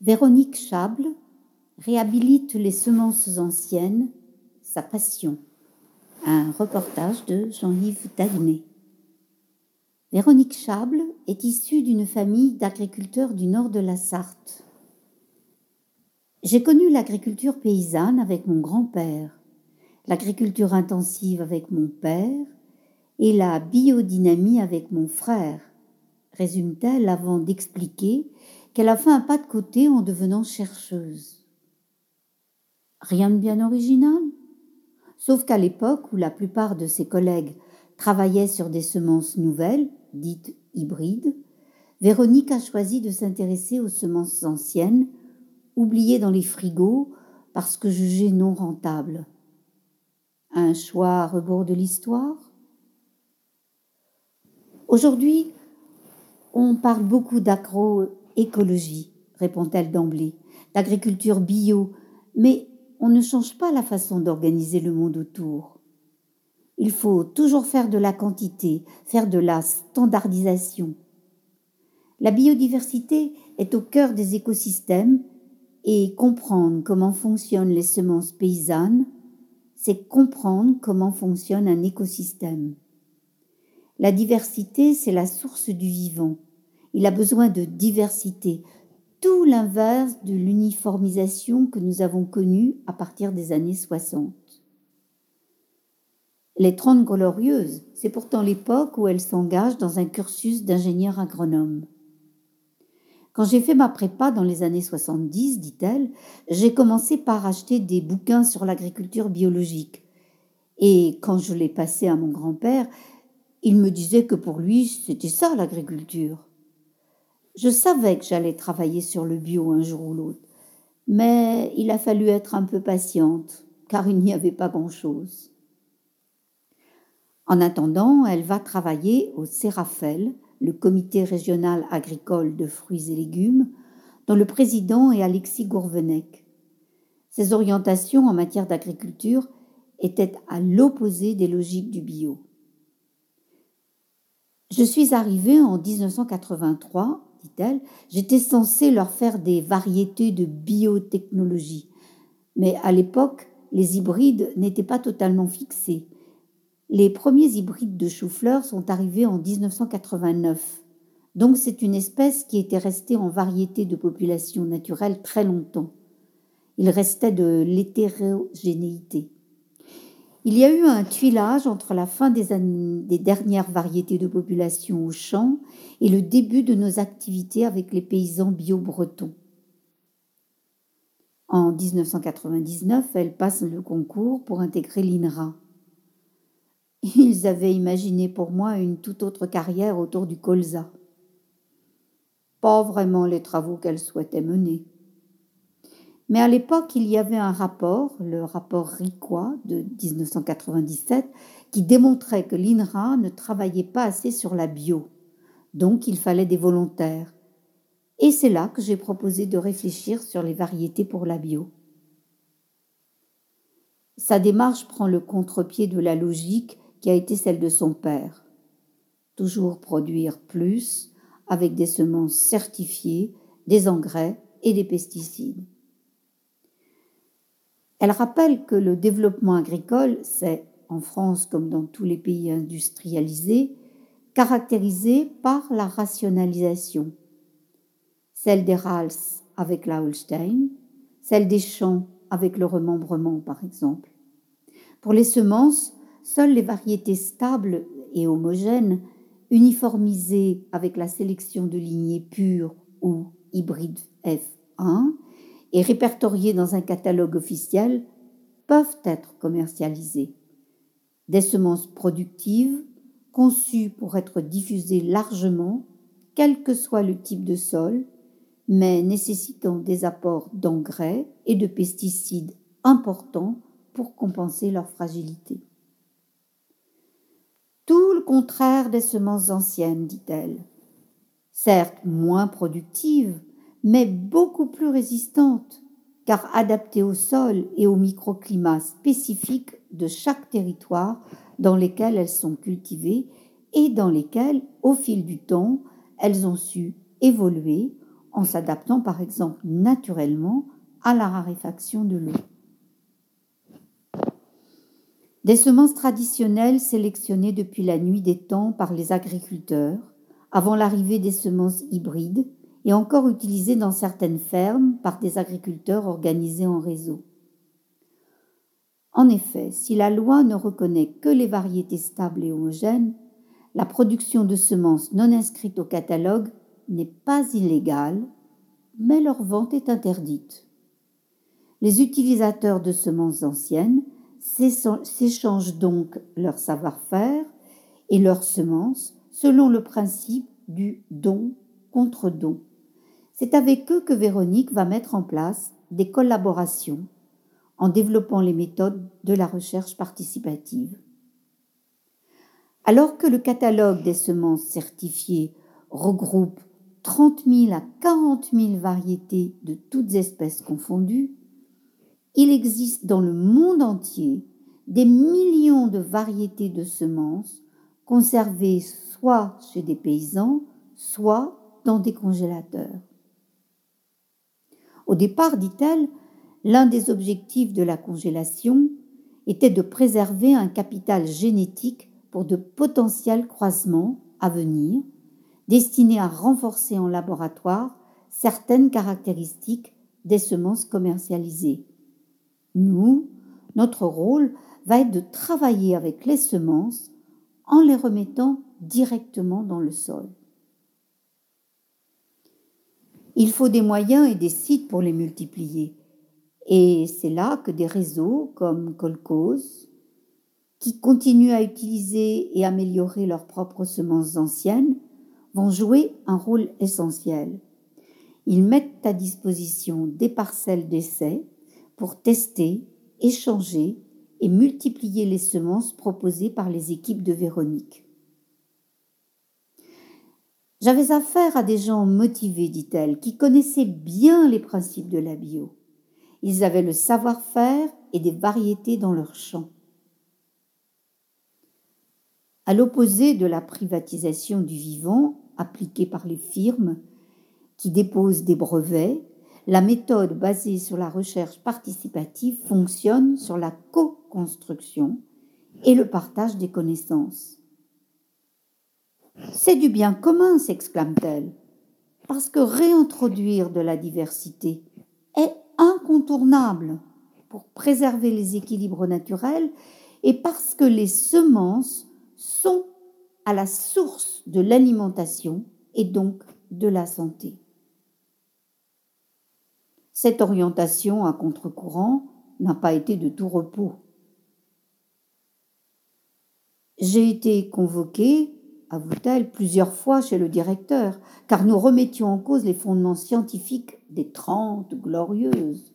Véronique Chable réhabilite les semences anciennes, sa passion. Un reportage de Jean-Yves Daguenet. Véronique Chable est issue d'une famille d'agriculteurs du nord de la Sarthe. J'ai connu l'agriculture paysanne avec mon grand-père, l'agriculture intensive avec mon père et la biodynamie avec mon frère, résume-t-elle avant d'expliquer qu'elle a fait un pas de côté en devenant chercheuse. Rien de bien original, sauf qu'à l'époque où la plupart de ses collègues travaillaient sur des semences nouvelles, dites hybrides, Véronique a choisi de s'intéresser aux semences anciennes, oubliées dans les frigos parce que jugées non rentables. Un choix à rebours de l'histoire? Aujourd'hui, on parle beaucoup d'agroécologie, répond-elle d'emblée, d'agriculture bio, mais on ne change pas la façon d'organiser le monde autour. Il faut toujours faire de la quantité, faire de la standardisation. La biodiversité est au cœur des écosystèmes et comprendre comment fonctionnent les semences paysannes, c'est comprendre comment fonctionne un écosystème. La diversité, c'est la source du vivant. Il a besoin de diversité, tout l'inverse de l'uniformisation que nous avons connue à partir des années 60. Les Trente Glorieuses, c'est pourtant l'époque où elle s'engage dans un cursus d'ingénieur agronome. Quand j'ai fait ma prépa dans les années 70, dit-elle, j'ai commencé par acheter des bouquins sur l'agriculture biologique. Et quand je l'ai passé à mon grand-père, il me disait que pour lui, c'était ça l'agriculture. Je savais que j'allais travailler sur le bio un jour ou l'autre, mais il a fallu être un peu patiente, car il n'y avait pas grand-chose. En attendant, elle va travailler au Sérafel, le comité régional agricole de fruits et légumes, dont le président est Alexis Gourvenec. Ses orientations en matière d'agriculture étaient à l'opposé des logiques du bio. Je suis arrivée en 1983, dit-elle. J'étais censée leur faire des variétés de biotechnologie. Mais à l'époque, les hybrides n'étaient pas totalement fixés. Les premiers hybrides de chou-fleur sont arrivés en 1989. Donc c'est une espèce qui était restée en variété de population naturelle très longtemps. Il restait de l'hétérogénéité. Il y a eu un tuilage entre la fin des, dernières variétés de population au champ et le début de nos activités avec les paysans bio-bretons. En 1999, elle passe le concours pour intégrer l'INRA. Ils avaient imaginé pour moi une toute autre carrière autour du colza. Pas vraiment les travaux qu'elle souhaitait mener. Mais à l'époque, il y avait un rapport, le rapport RICOA de 1997, qui démontrait que l'INRA ne travaillait pas assez sur la bio. Donc il fallait des volontaires. Et c'est là que j'ai proposé de réfléchir sur les variétés pour la bio. Sa démarche prend le contre-pied de la logique qui a été celle de son père. Toujours produire plus avec des semences certifiées, des engrais et des pesticides. Elle rappelle que le développement agricole s'est, en France comme dans tous les pays industrialisés, caractérisé par la rationalisation. Celle des Rals avec la Holstein, celle des champs avec le remembrement par exemple. Pour les semences, seules les variétés stables et homogènes, uniformisées avec la sélection de lignées pures ou hybrides F1, et répertoriés dans un catalogue officiel peuvent être commercialisés. Des semences productives, conçues pour être diffusées largement, quel que soit le type de sol, mais nécessitant des apports d'engrais et de pesticides importants pour compenser leur fragilité. Tout le contraire des semences anciennes, dit-elle. Certes moins productives, mais beaucoup plus résistantes, car adaptées au sol et au microclimat spécifique de chaque territoire dans lesquels elles sont cultivées et dans lesquels, au fil du temps, elles ont su évoluer en s'adaptant par exemple naturellement à la raréfaction de l'eau. Des semences traditionnelles sélectionnées depuis la nuit des temps par les agriculteurs, avant l'arrivée des semences hybrides, et encore utilisées dans certaines fermes par des agriculteurs organisés en réseau. En effet, si la loi ne reconnaît que les variétés stables et homogènes, la production de semences non inscrites au catalogue n'est pas illégale, mais leur vente est interdite. Les utilisateurs de semences anciennes s'échangent donc leur savoir-faire et leurs semences selon le principe du don contre don. C'est avec eux que Véronique va mettre en place des collaborations en développant les méthodes de la recherche participative. Alors que le catalogue des semences certifiées regroupe 30 000 à 40 000 variétés de toutes espèces confondues, il existe dans le monde entier des millions de variétés de semences conservées soit chez des paysans, soit dans des congélateurs. Au départ, dit-elle, l'un des objectifs de la congélation était de préserver un capital génétique pour de potentiels croisements à venir, destinés à renforcer en laboratoire certaines caractéristiques des semences commercialisées. Nous, notre rôle va être de travailler avec les semences en les remettant directement dans le sol. Il faut des moyens et des sites pour les multiplier. Et c'est là que des réseaux comme Colcos, qui continuent à utiliser et améliorer leurs propres semences anciennes, vont jouer un rôle essentiel. Ils mettent à disposition des parcelles d'essai pour tester, échanger et multiplier les semences proposées par les équipes de Véronique. J'avais affaire à des gens motivés, dit-elle, qui connaissaient bien les principes de la bio. Ils avaient le savoir-faire et des variétés dans leur champ. À l'opposé de la privatisation du vivant appliquée par les firmes qui déposent des brevets, la méthode basée sur la recherche participative fonctionne sur la co-construction et le partage des connaissances. C'est du bien commun, s'exclame-t-elle, parce que réintroduire de la diversité est incontournable pour préserver les équilibres naturels et parce que les semences sont à la source de l'alimentation et donc de la santé. Cette orientation à contre-courant n'a pas été de tout repos. J'ai été convoquée avoue-t-elle, plusieurs fois chez le directeur, car nous remettions en cause les fondements scientifiques des Trente Glorieuses.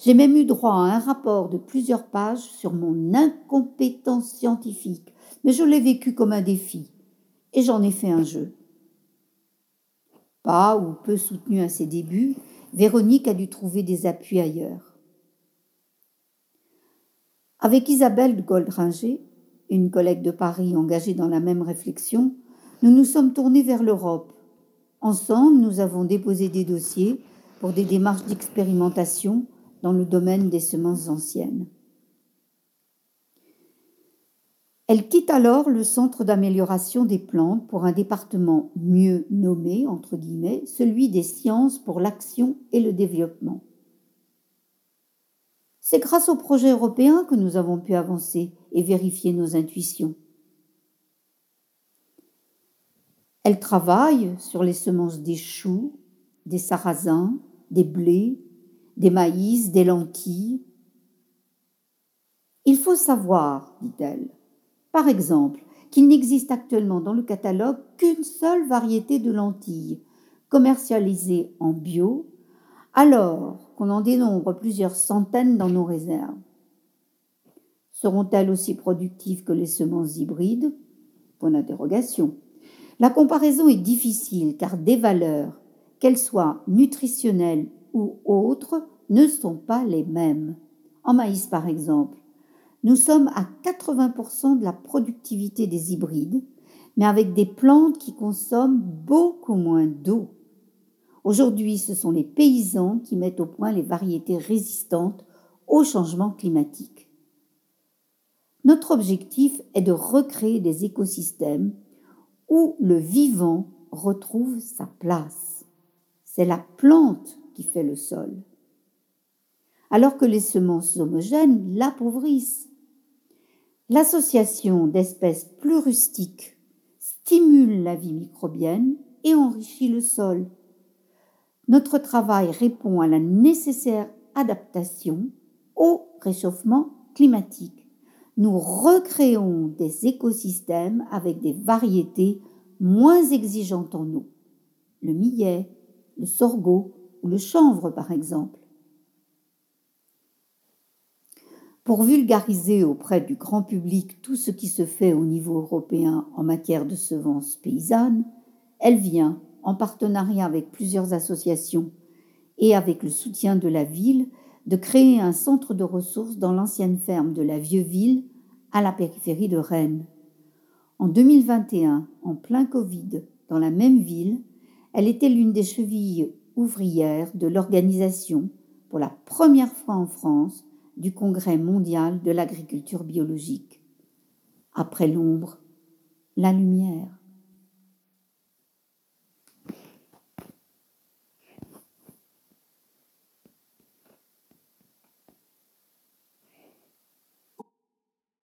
J'ai même eu droit à un rapport de plusieurs pages sur mon incompétence scientifique, mais je l'ai vécu comme un défi, et j'en ai fait un jeu. Pas ou peu soutenu à ses débuts, Véronique a dû trouver des appuis ailleurs. Avec Isabelle Goldringer, une collègue de Paris engagée dans la même réflexion, nous nous sommes tournés vers l'Europe. Ensemble, nous avons déposé des dossiers pour des démarches d'expérimentation dans le domaine des semences anciennes. Elle quitte alors le centre d'amélioration des plantes pour un département mieux nommé, entre guillemets, celui des sciences pour l'action et le développement. C'est grâce au projet européen que nous avons pu avancer et vérifier nos intuitions. Elle travaille sur les semences des choux, des sarrasins, des blés, des maïs, des lentilles. Il faut savoir, dit-elle, par exemple, qu'il n'existe actuellement dans le catalogue qu'une seule variété de lentilles, commercialisée en bio, alors qu'on en dénombre plusieurs centaines dans nos réserves. Seront-elles aussi productives que les semences hybrides? Point d'interrogation. La comparaison est difficile car des valeurs, qu'elles soient nutritionnelles ou autres, ne sont pas les mêmes. En maïs, par exemple, nous sommes à 80% de la productivité des hybrides, mais avec des plantes qui consomment beaucoup moins d'eau. Aujourd'hui, ce sont les paysans qui mettent au point les variétés résistantes au changement climatique. Notre objectif est de recréer des écosystèmes où le vivant retrouve sa place. C'est la plante qui fait le sol. Alors que les semences homogènes l'appauvrissent. L'association d'espèces plus rustiques stimule la vie microbienne et enrichit le sol. Notre travail répond à la nécessaire adaptation au réchauffement climatique. Nous recréons des écosystèmes avec des variétés moins exigeantes en eau. Le millet, le sorgho ou le chanvre par exemple. Pour vulgariser auprès du grand public tout ce qui se fait au niveau européen en matière de semences paysannes, elle vient, en partenariat avec plusieurs associations et avec le soutien de la ville, de créer un centre de ressources dans l'ancienne ferme de la Vieux Ville, à la périphérie de Rennes. En 2021, en plein Covid, dans la même ville, elle était l'une des chevilles ouvrières de l'organisation, pour la première fois en France, du Congrès mondial de l'agriculture biologique. Après l'ombre, la lumière.